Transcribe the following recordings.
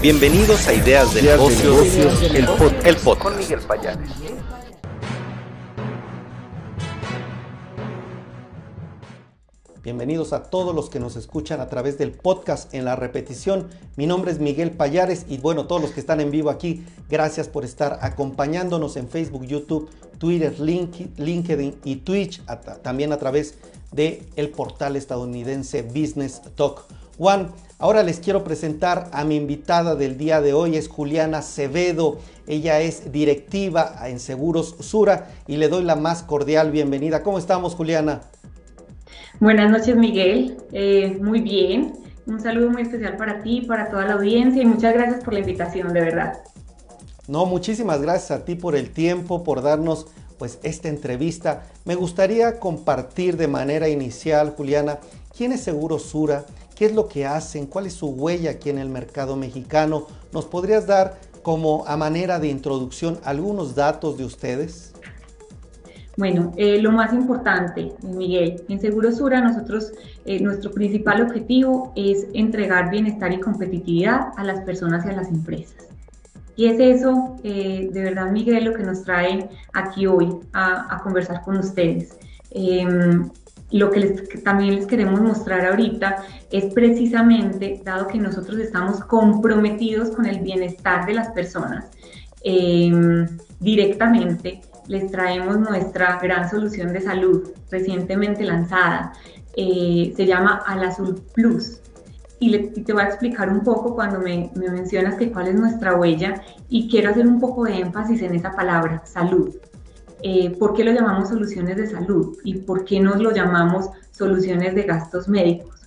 Bienvenidos a Ideas de Negocios, el, podcast. Con Miguel Payares. Bienvenidos a todos los que nos escuchan a través del podcast en la repetición. Mi nombre es Miguel Payares y bueno, todos los que están en vivo aquí, gracias por estar acompañándonos en Facebook, YouTube, Twitter, LinkedIn y Twitch, también a través del el portal estadounidense Business Talk One. Ahora les quiero presentar a mi invitada del día de hoy, es Juliana Cevedo. Ella es directiva en Seguros Sura y le doy la más cordial bienvenida. ¿Cómo estamos, Juliana? Buenas noches, Miguel. Eh, muy bien. Un saludo muy especial para ti, para toda la audiencia y muchas gracias por la invitación, de verdad. No, muchísimas gracias a ti por el tiempo, por darnos pues esta entrevista. Me gustaría compartir de manera inicial, Juliana, quién es Seguro Sura, qué es lo que hacen, cuál es su huella aquí en el mercado mexicano. ¿Nos podrías dar como a manera de introducción algunos datos de ustedes? Bueno, eh, lo más importante, Miguel, en Seguro Sura nosotros, eh, nuestro principal objetivo es entregar bienestar y competitividad a las personas y a las empresas. Y es eso, eh, de verdad, Miguel, lo que nos trae aquí hoy a, conversar con ustedes. Lo que también les queremos mostrar ahorita es precisamente, dado que nosotros estamos comprometidos con el bienestar de las personas, em, directamente les traemos nuestra gran solución de salud recientemente lanzada. Eh, se llama Al Azul Plus y, te voy a explicar un poco cuando me, mencionas que cuál es nuestra huella y quiero hacer un poco de énfasis en esa palabra, salud. Eh, ¿Por qué lo llamamos soluciones de salud y por qué nos lo llamamos soluciones de gastos médicos?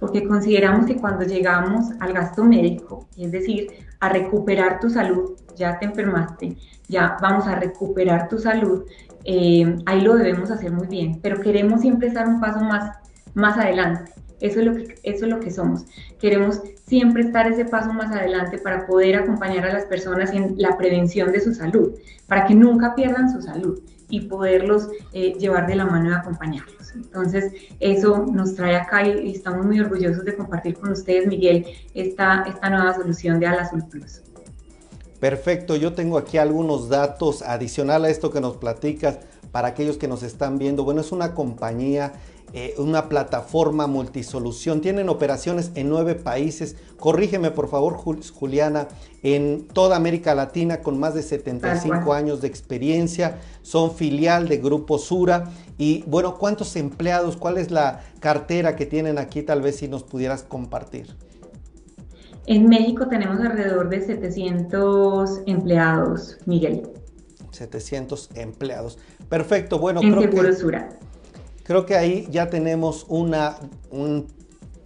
Porque consideramos que cuando llegamos al gasto médico, es decir, a recuperar tu salud, ya te enfermaste, ya vamos a recuperar tu salud, eh, ahí lo debemos hacer muy bien, pero queremos siempre estar un paso más, más adelante. Eso es, lo que, eso es lo que somos. Queremos siempre estar ese paso más adelante para poder acompañar a las personas en la prevención de su salud, para que nunca pierdan su salud y poderlos eh, llevar de la mano y acompañarlos. Entonces, eso nos trae acá y, estamos muy orgullosos de compartir con ustedes, Miguel, esta, esta nueva solución de Azul Plus. Perfecto, yo tengo aquí algunos datos adicional a esto que nos platicas para aquellos que nos están viendo. Bueno, es una compañía eh, una plataforma multisolución. Tienen operaciones en nueve países. Corrígeme por favor, Juliana, en toda América Latina con más de 75 años de experiencia. Son filial de Grupo Sura. Y bueno, ¿cuántos empleados? ¿Cuál es la cartera que tienen aquí? Tal vez si nos pudieras compartir. En México tenemos alrededor de 700 empleados, Miguel. 700 empleados. Perfecto, bueno, en creo que, Sura. Creo que ahí ya tenemos un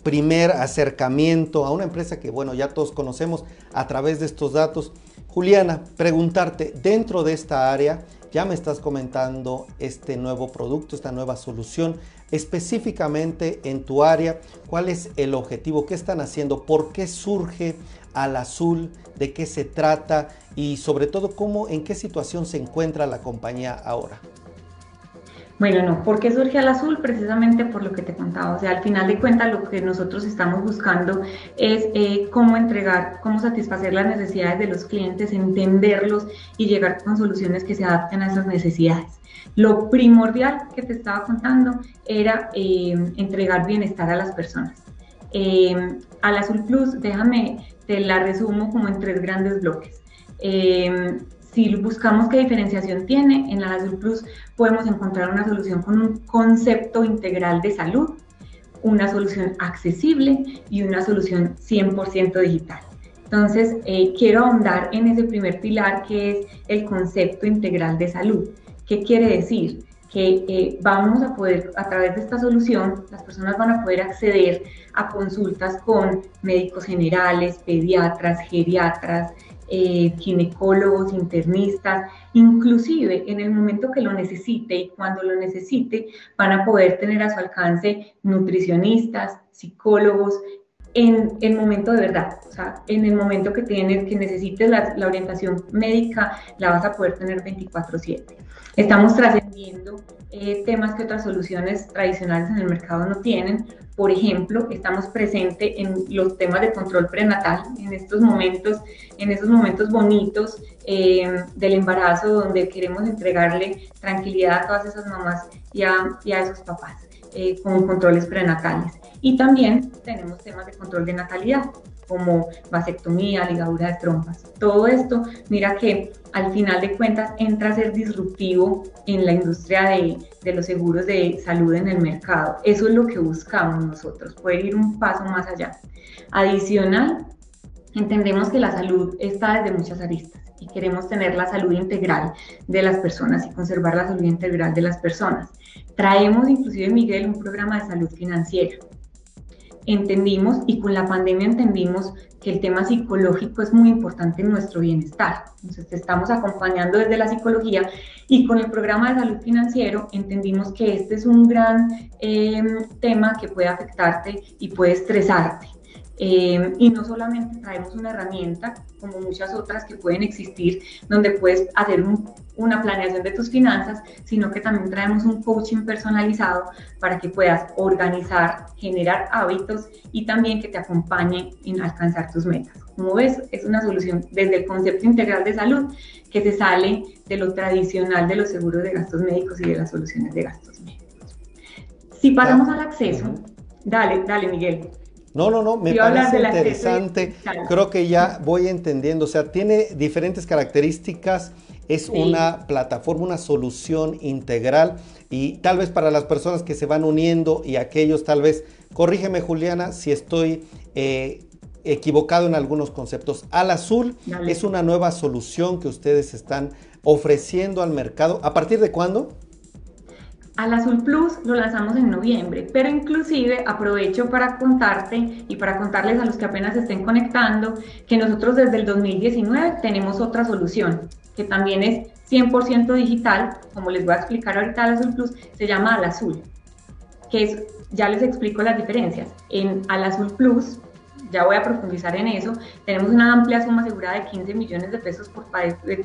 primer acercamiento a una empresa que, bueno, ya todos conocemos a través de estos datos. Juliana, preguntarte, dentro de esta área, ya me estás comentando este nuevo producto, esta nueva solución, específicamente en tu área, ¿cuál es el objetivo? ¿Qué están haciendo? ¿Por qué surge al azul? ¿De qué se trata? Y sobre todo, ¿cómo, en qué situación se encuentra la compañía ahora? Bueno, no, ¿por qué surge al azul? Precisamente por lo que te contaba. O sea, al final de cuentas lo que nosotros estamos buscando es eh, cómo entregar, cómo satisfacer las necesidades de los clientes, entenderlos y llegar con soluciones que se adapten a esas necesidades. Lo primordial que te estaba contando era eh, entregar bienestar a las personas. Eh, al Azul Plus, déjame, te la resumo como en tres grandes bloques. Si buscamos qué diferenciación tiene, en la Azul Plus podemos encontrar una solución con un concepto integral de salud, una solución accesible y una solución 100% digital. Entonces, eh, quiero ahondar en ese primer pilar que es el concepto integral de salud. ¿Qué quiere decir? Que eh, vamos a poder, a través de esta solución, las personas van a poder acceder a consultas con médicos generales, pediatras, geriatras, eh, ginecólogos, internistas, inclusive en el momento que lo necesite y cuando lo necesite, van a poder tener a su alcance nutricionistas, psicólogos, en el momento de verdad, o sea, en el momento que tienes, que necesites la, orientación médica, la vas a poder tener 24/7. Estamos trascendiendo eh, temas que otras soluciones tradicionales en el mercado no tienen. Por ejemplo, estamos presentes en los temas de control prenatal, en estos momentos, en estos momentos bonitos eh, del embarazo, donde queremos entregarle tranquilidad a todas esas mamás y a esos papás eh, con controles prenatales. Y también tenemos temas de control de natalidad, como vasectomía, ligadura de trompas. Todo esto, mira que al final de cuentas entra a ser disruptivo en la industria de, de, los seguros de salud en el mercado. Eso es lo que buscamos nosotros, poder ir un paso más allá. Adicional, entendemos que la salud está desde muchas aristas y queremos tener la salud integral de las personas y conservar la salud integral de las personas. Traemos inclusive, Miguel, un programa de salud financiera entendimos y con la pandemia entendimos que el tema psicológico es muy importante en nuestro bienestar. Entonces, te estamos acompañando desde la psicología y con el programa de salud financiero entendimos que este es un gran eh, tema que puede afectarte y puede estresarte. Eh, y no solamente traemos una herramienta, como muchas otras que pueden existir, donde puedes hacer una planeación de tus finanzas, sino que también traemos un coaching personalizado para que puedas organizar, generar hábitos y también que te acompañe en alcanzar tus metas. Como ves, es una solución desde el concepto integral de salud que se sale de lo tradicional de los seguros de gastos médicos y de las soluciones de gastos médicos. Si pasamos al acceso, dale, dale Miguel. No, no, no, me parece interesante. Creo que ya voy entendiendo. O sea, tiene diferentes características. Es una plataforma, una solución integral. Y tal vez para las personas que se van uniendo y aquellos, tal vez, corrígeme Juliana, si estoy eh, equivocado en algunos conceptos. Al Azul es una nueva solución que ustedes están ofreciendo al mercado. ¿A partir de cuándo? Al Azul Plus lo lanzamos en noviembre, pero inclusive aprovecho para contarte y para contarles a los que apenas estén conectando que nosotros desde el 2019 tenemos otra solución que también es 100% digital, como les voy a explicar ahorita al Azul Plus, se llama Al Azul, que es, ya les explico las diferencias. En Al Azul Plus, ya voy a profundizar en eso, tenemos una amplia suma asegurada de 15 millones de pesos por,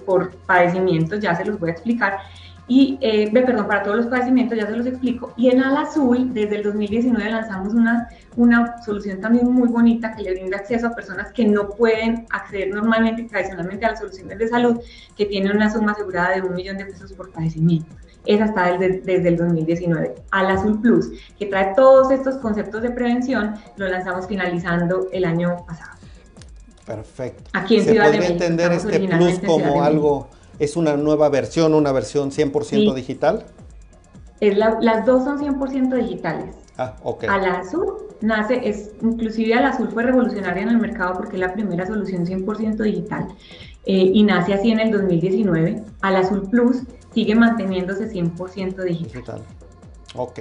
por padecimientos, ya se los voy a explicar, y, eh, perdón, para todos los padecimientos, ya se los explico. Y en Al Azul, desde el 2019 lanzamos una, una solución también muy bonita que le brinda acceso a personas que no pueden acceder normalmente y tradicionalmente a las soluciones de salud, que tienen una suma asegurada de un millón de pesos por padecimiento. Esa está desde, desde el 2019. Al Azul Plus, que trae todos estos conceptos de prevención, lo lanzamos finalizando el año pasado. Perfecto. Aquí en ¿Se Ciudad podría entender este plus como algo ¿Es una nueva versión, una versión 100% digital? Es las dos son 100% digitales. Ah, ok. Al azul nace, es, inclusive al azul fue revolucionaria en el mercado porque es la primera solución 100% digital eh, y nace así en el 2019. Al azul plus sigue manteniéndose 100% digital. Ok,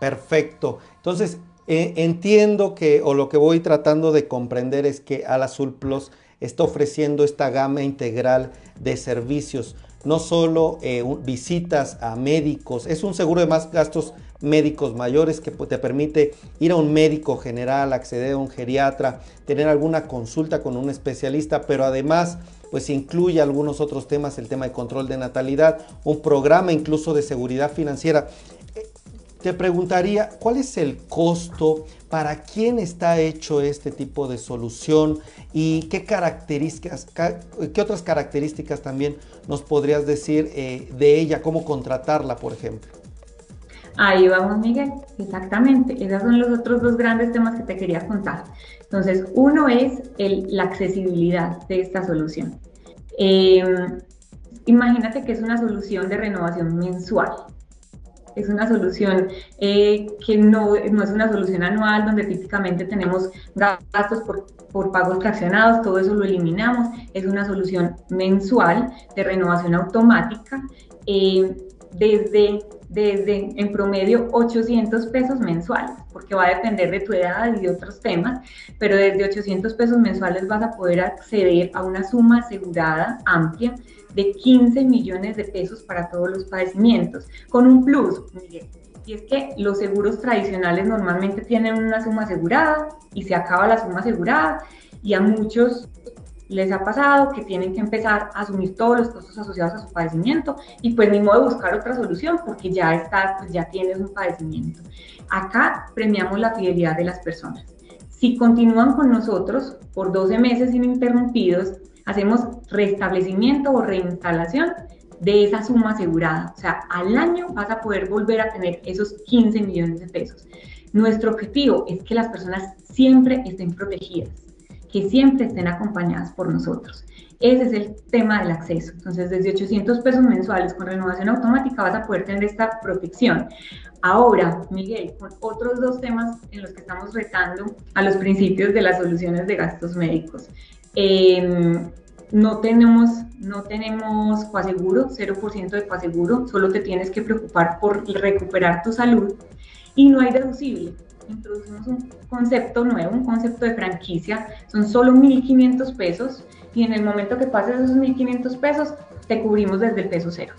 perfecto. Entonces, eh, entiendo que, o lo que voy tratando de comprender es que al azul plus está ofreciendo esta gama integral de servicios, no solo eh, visitas a médicos, es un seguro de más gastos médicos mayores que te permite ir a un médico general, acceder a un geriatra, tener alguna consulta con un especialista, pero además pues incluye algunos otros temas, el tema de control de natalidad, un programa incluso de seguridad financiera. Te preguntaría, ¿cuál es el costo? ¿Para quién está hecho este tipo de solución? ¿Y qué características, qué otras características también nos podrías decir eh, de ella? ¿Cómo contratarla, por ejemplo? Ahí vamos, Miguel, exactamente. Esos son los otros dos grandes temas que te quería contar. Entonces, uno es la accesibilidad de esta solución. Em, imagínate que es una solución de renovación mensual es una solución eh, que no, no, es una solución anual donde típicamente tenemos gastos por, por, pagos fraccionados, todo eso lo eliminamos, es una solución mensual de renovación automática eh, desde, desde en promedio 800 pesos mensuales, porque va a depender de tu edad y de otros temas, pero desde 800 pesos mensuales vas a poder acceder a una suma asegurada amplia de 15 millones de pesos para todos los padecimientos, con un plus, y es que los seguros tradicionales normalmente tienen una suma asegurada y se acaba la suma asegurada y a muchos les ha pasado que tienen que empezar a asumir todos los costos asociados a su padecimiento y pues ni modo de buscar otra solución porque ya está, pues ya tienes un padecimiento. Acá premiamos la fidelidad de las personas. Si continúan con nosotros por 12 meses ininterrumpidos, hacemos restablecimiento o reinstalación de esa suma asegurada. O sea, al año vas a poder volver a tener esos 15 millones de pesos. Nuestro objetivo es que las personas siempre estén protegidas que siempre estén acompañadas por nosotros. Ese es el tema del acceso. Entonces, desde 800 pesos mensuales con renovación automática vas a poder tener esta protección. Ahora, Miguel, con otros dos temas en los que estamos retando a los principios de las soluciones de gastos médicos. Em, no tenemos, no tenemos coaseguro, 0% de coaseguro, solo te tienes que preocupar por recuperar tu salud y no hay deducible introducimos un concepto nuevo, un concepto de franquicia, son solo 1.500 pesos y en el momento que pases esos 1.500 pesos, te cubrimos desde el peso cero.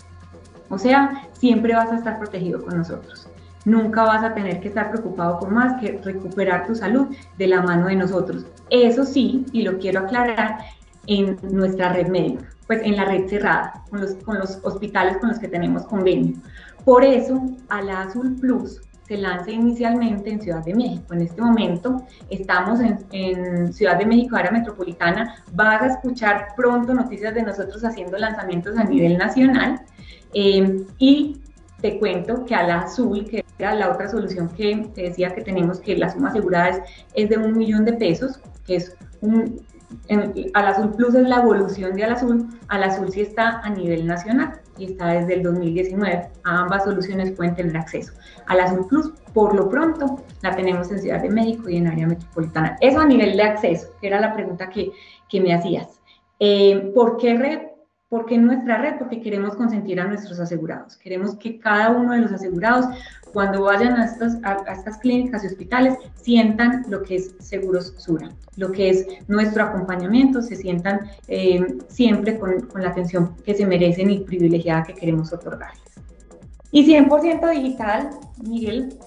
O sea, siempre vas a estar protegido con nosotros. Nunca vas a tener que estar preocupado por más que recuperar tu salud de la mano de nosotros. Eso sí, y lo quiero aclarar, en nuestra red médica, pues en la red cerrada, con los, con los hospitales con los que tenemos convenio. Por eso, a la Azul Plus se lanza inicialmente en Ciudad de México. En este momento estamos en, Ciudad de México, área metropolitana. Vas a escuchar pronto noticias de nosotros haciendo lanzamientos a nivel nacional. Eh, y te cuento que a la azul, que era la otra solución que te decía que tenemos, que la suma asegurada es, de un millón de pesos, que es un, al azul plus es la evolución de al azul, al azul sí está a nivel nacional y está desde el 2019. A ambas soluciones pueden tener acceso. A la Azul Plus, por lo pronto, la tenemos en Ciudad de México y en área metropolitana. Eso a nivel de acceso, que era la pregunta que, que me hacías. Eh, ¿Por qué red? Porque en nuestra red, porque queremos consentir a nuestros asegurados. Queremos que cada uno de los asegurados, cuando vayan a estas, a, estas clínicas y hospitales, sientan lo que es Seguros Sura, lo que es nuestro acompañamiento, se sientan eh, siempre con, con la atención que se merecen y privilegiada que queremos otorgarles. Y 100% digital, Miguel,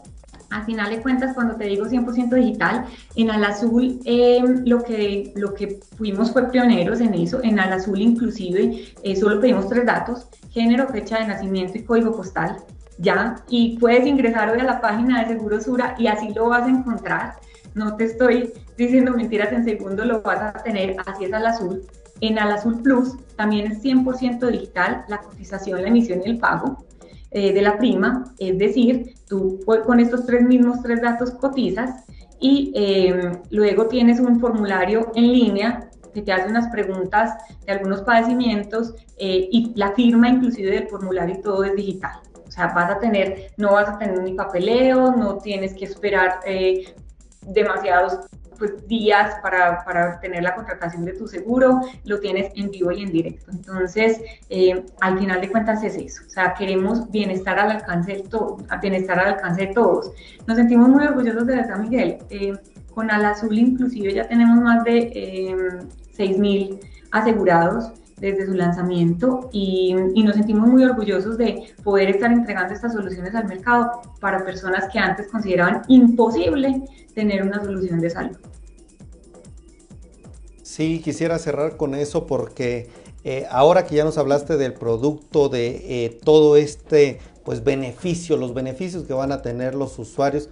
al final de cuentas, cuando te digo 100% digital, en Al Azul em, lo, que, lo que fuimos fue pioneros en eso. En Al Azul inclusive eh, solo pedimos tres datos, género, fecha de nacimiento y código postal, ya. Y puedes ingresar hoy a la página de Seguro Sura y así lo vas a encontrar. No te estoy diciendo mentiras, en segundo lo vas a tener, así es Al Azul. En Al Azul Plus también es 100% digital la cotización, la emisión y el pago. Eh, de la prima, es decir, tú con estos tres mismos tres datos cotizas y em, luego tienes un formulario en línea que te hace unas preguntas de algunos padecimientos eh, y la firma inclusive del formulario y todo es digital. O sea, vas a tener, no vas a tener ni papeleo, no tienes que esperar eh, demasiados pues, días para, para, tener la contratación de tu seguro, lo tienes en vivo y en directo. Entonces, eh, al final de cuentas es eso, o sea, queremos bienestar al alcance de, todo, bienestar al alcance de todos. Nos sentimos muy orgullosos de San Miguel. Eh, con Al Azul inclusive ya tenemos más de eh, 6.000 asegurados desde su lanzamiento y, nos sentimos muy orgullosos de poder estar entregando estas soluciones al mercado para personas que antes consideraban imposible tener una solución de salud. Sí, quisiera cerrar con eso porque eh, ahora que ya nos hablaste del producto, de eh, todo este pues beneficio, los beneficios que van a tener los usuarios,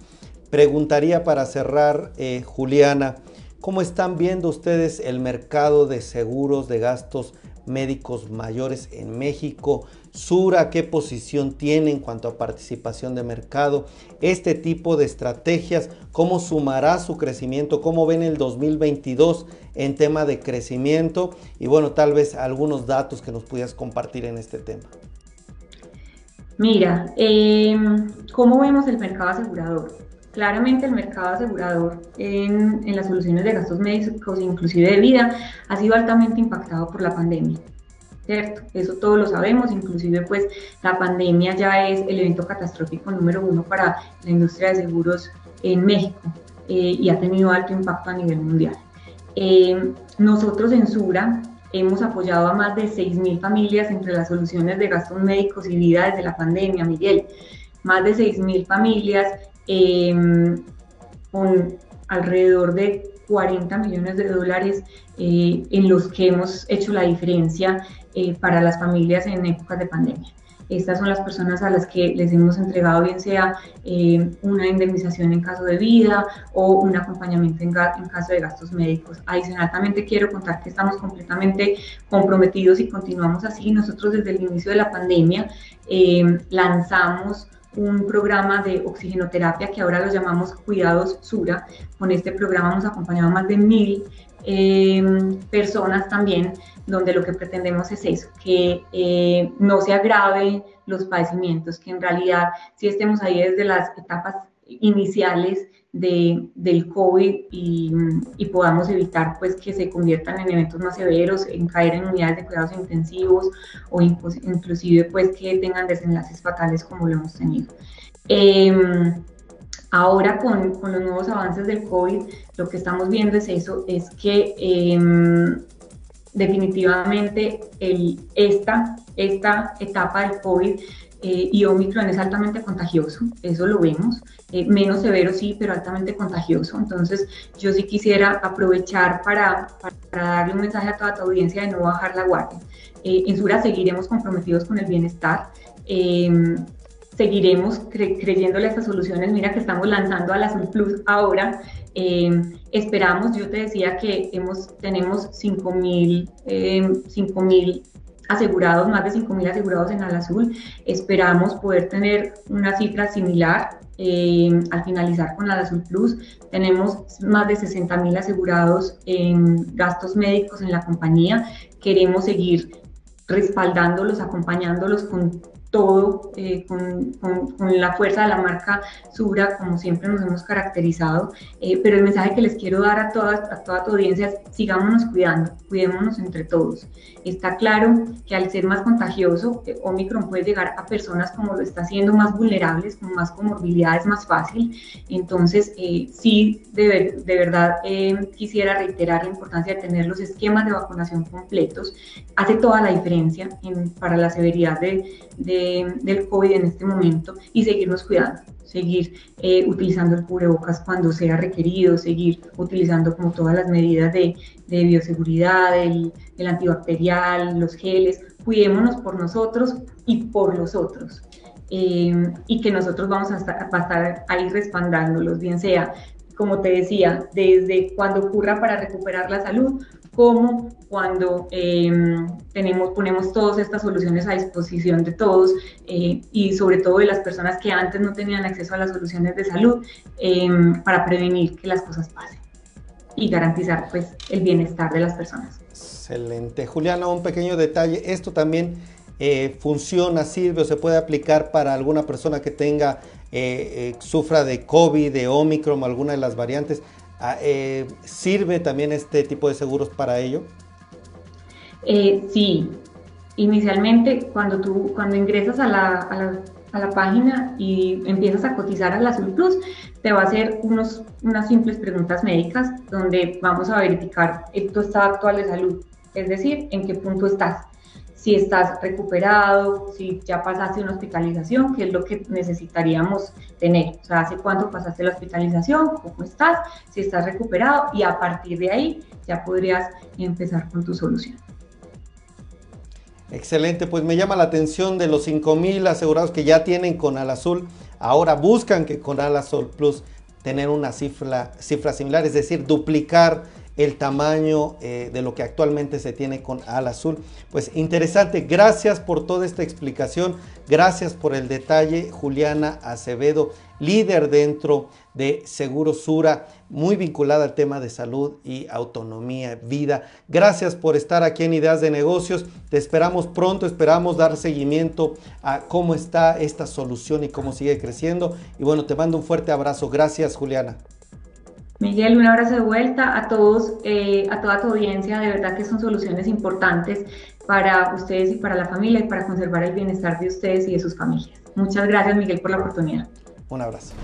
preguntaría para cerrar, eh, Juliana, ¿cómo están viendo ustedes el mercado de seguros de gastos médicos mayores en México? Sura, ¿qué posición tiene en cuanto a participación de mercado? Este tipo de estrategias, ¿cómo sumará su crecimiento? ¿Cómo ven el 2022 en tema de crecimiento? Y bueno, tal vez algunos datos que nos pudieras compartir en este tema. Mira, em, ¿cómo vemos el mercado asegurador? Claramente el mercado asegurador en, en las soluciones de gastos médicos, inclusive de vida, ha sido altamente impactado por la pandemia. ¿cierto? Eso todos lo sabemos, inclusive pues la pandemia ya es el evento catastrófico número uno para la industria de seguros en México eh, y ha tenido alto impacto a nivel mundial. Eh, nosotros en Sura hemos apoyado a más de 6.000 familias entre las soluciones de gastos médicos y vida desde la pandemia, Miguel. más de 6.000 familias em, con alrededor de 40 millones de dólares eh, en los que hemos hecho la diferencia eh, para las familias en épocas de pandemia. Estas son las personas a las que les hemos entregado bien sea eh, una indemnización en caso de vida o un acompañamiento en, caso de gastos médicos. Adicionalmente quiero contar que estamos completamente comprometidos y continuamos así. Nosotros desde el inicio de la pandemia lanzamos un programa de oxigenoterapia que ahora lo llamamos Cuidados Sura. Con este programa hemos acompañado a más de mil em, personas también, donde lo que pretendemos es eso, que eh, no se agrave los padecimientos, que en realidad si estemos ahí desde las etapas iniciales de, del COVID y, y, podamos evitar pues que se conviertan en eventos más severos, en caer en unidades de cuidados intensivos o inclusive pues que tengan desenlaces fatales como lo hemos tenido. Em, ahora con, con, los nuevos avances del COVID, lo que estamos viendo es eso, es que em, definitivamente esta, esta etapa del COVID eh, y Omicron es altamente contagioso, eso lo vemos, eh, menos severo sí, pero altamente contagioso. Entonces yo sí quisiera aprovechar para, para, darle un mensaje a toda tu audiencia de no bajar la guardia. Eh, en Sura seguiremos comprometidos con el bienestar. Em, seguiremos creyéndole a estas soluciones. Mira que estamos lanzando al Azul Plus ahora. Em, esperamos, yo te decía que hemos, tenemos 5.000 eh, asegurados, más de 5.000 asegurados en Al Azul. Esperamos poder tener una cifra similar eh, al finalizar con Al Azul Plus. Tenemos más de 60.000 asegurados en gastos médicos en la compañía. Queremos seguir respaldándolos, acompañándolos con todo eh, con, con, la fuerza de la marca Sura, como siempre nos hemos caracterizado. Eh, pero el mensaje que les quiero dar a, todas, a toda tu audiencia es sigámonos cuidando, cuidémonos entre todos. Está claro que al ser más contagioso, eh, Omicron puede llegar a personas como lo está haciendo más vulnerables, con más comorbilidades más fácil. Entonces, sí, de, de verdad quisiera reiterar la importancia de tener los esquemas de vacunación completos. Hace toda la diferencia en, para la severidad de, de del COVID en este momento y seguirnos cuidando, seguir eh, utilizando el cubrebocas cuando sea requerido, seguir utilizando como todas las medidas de, bioseguridad, el, el, antibacterial, los geles, cuidémonos por nosotros y por los otros. Eh, y que nosotros vamos a estar, a estar ahí respaldándolos, bien sea como te decía, desde cuando ocurra para recuperar la salud, como cuando em, tenemos, ponemos todas estas soluciones a disposición de todos eh, y sobre todo de las personas que antes no tenían acceso a las soluciones de salud em, para prevenir que las cosas pasen y garantizar pues el bienestar de las personas. Excelente. Juliana, un pequeño detalle. Esto también eh, funciona, sirve o se puede aplicar para alguna persona que tenga, eh, sufra de COVID, de Omicron alguna de las variantes. Ah, eh, ¿Sirve también este tipo de seguros para ello? Eh, sí, inicialmente cuando tú cuando ingresas a la, a la, página y empiezas a cotizar al Azul Plus, te va a hacer unos, unas simples preguntas médicas donde vamos a verificar tu estado actual de salud, es decir, en qué punto estás si estás recuperado, si ya pasaste una hospitalización, que es lo que necesitaríamos tener. O sea, hace cuánto pasaste la hospitalización, cómo estás, si estás recuperado y a partir de ahí ya podrías empezar con tu solución. Excelente, pues me llama la atención de los 5.000 asegurados que ya tienen con Al Azul, ahora buscan que con Al Azul Plus tener una cifra, cifra similar, es decir, duplicar el tamaño eh, de lo que actualmente se tiene con Al Azul. Pues interesante, gracias por toda esta explicación, gracias por el detalle, Juliana Acevedo, líder dentro de Seguro Sura, muy vinculada al tema de salud y autonomía, vida. Gracias por estar aquí en Ideas de Negocios, te esperamos pronto, esperamos dar seguimiento a cómo está esta solución y cómo sigue creciendo. Y bueno, te mando un fuerte abrazo, gracias Juliana. Miguel, un abrazo de vuelta a todos, eh, a toda tu audiencia. De verdad que son soluciones importantes para ustedes y para la familia y para conservar el bienestar de ustedes y de sus familias. Muchas gracias, Miguel, por la oportunidad. Un abrazo.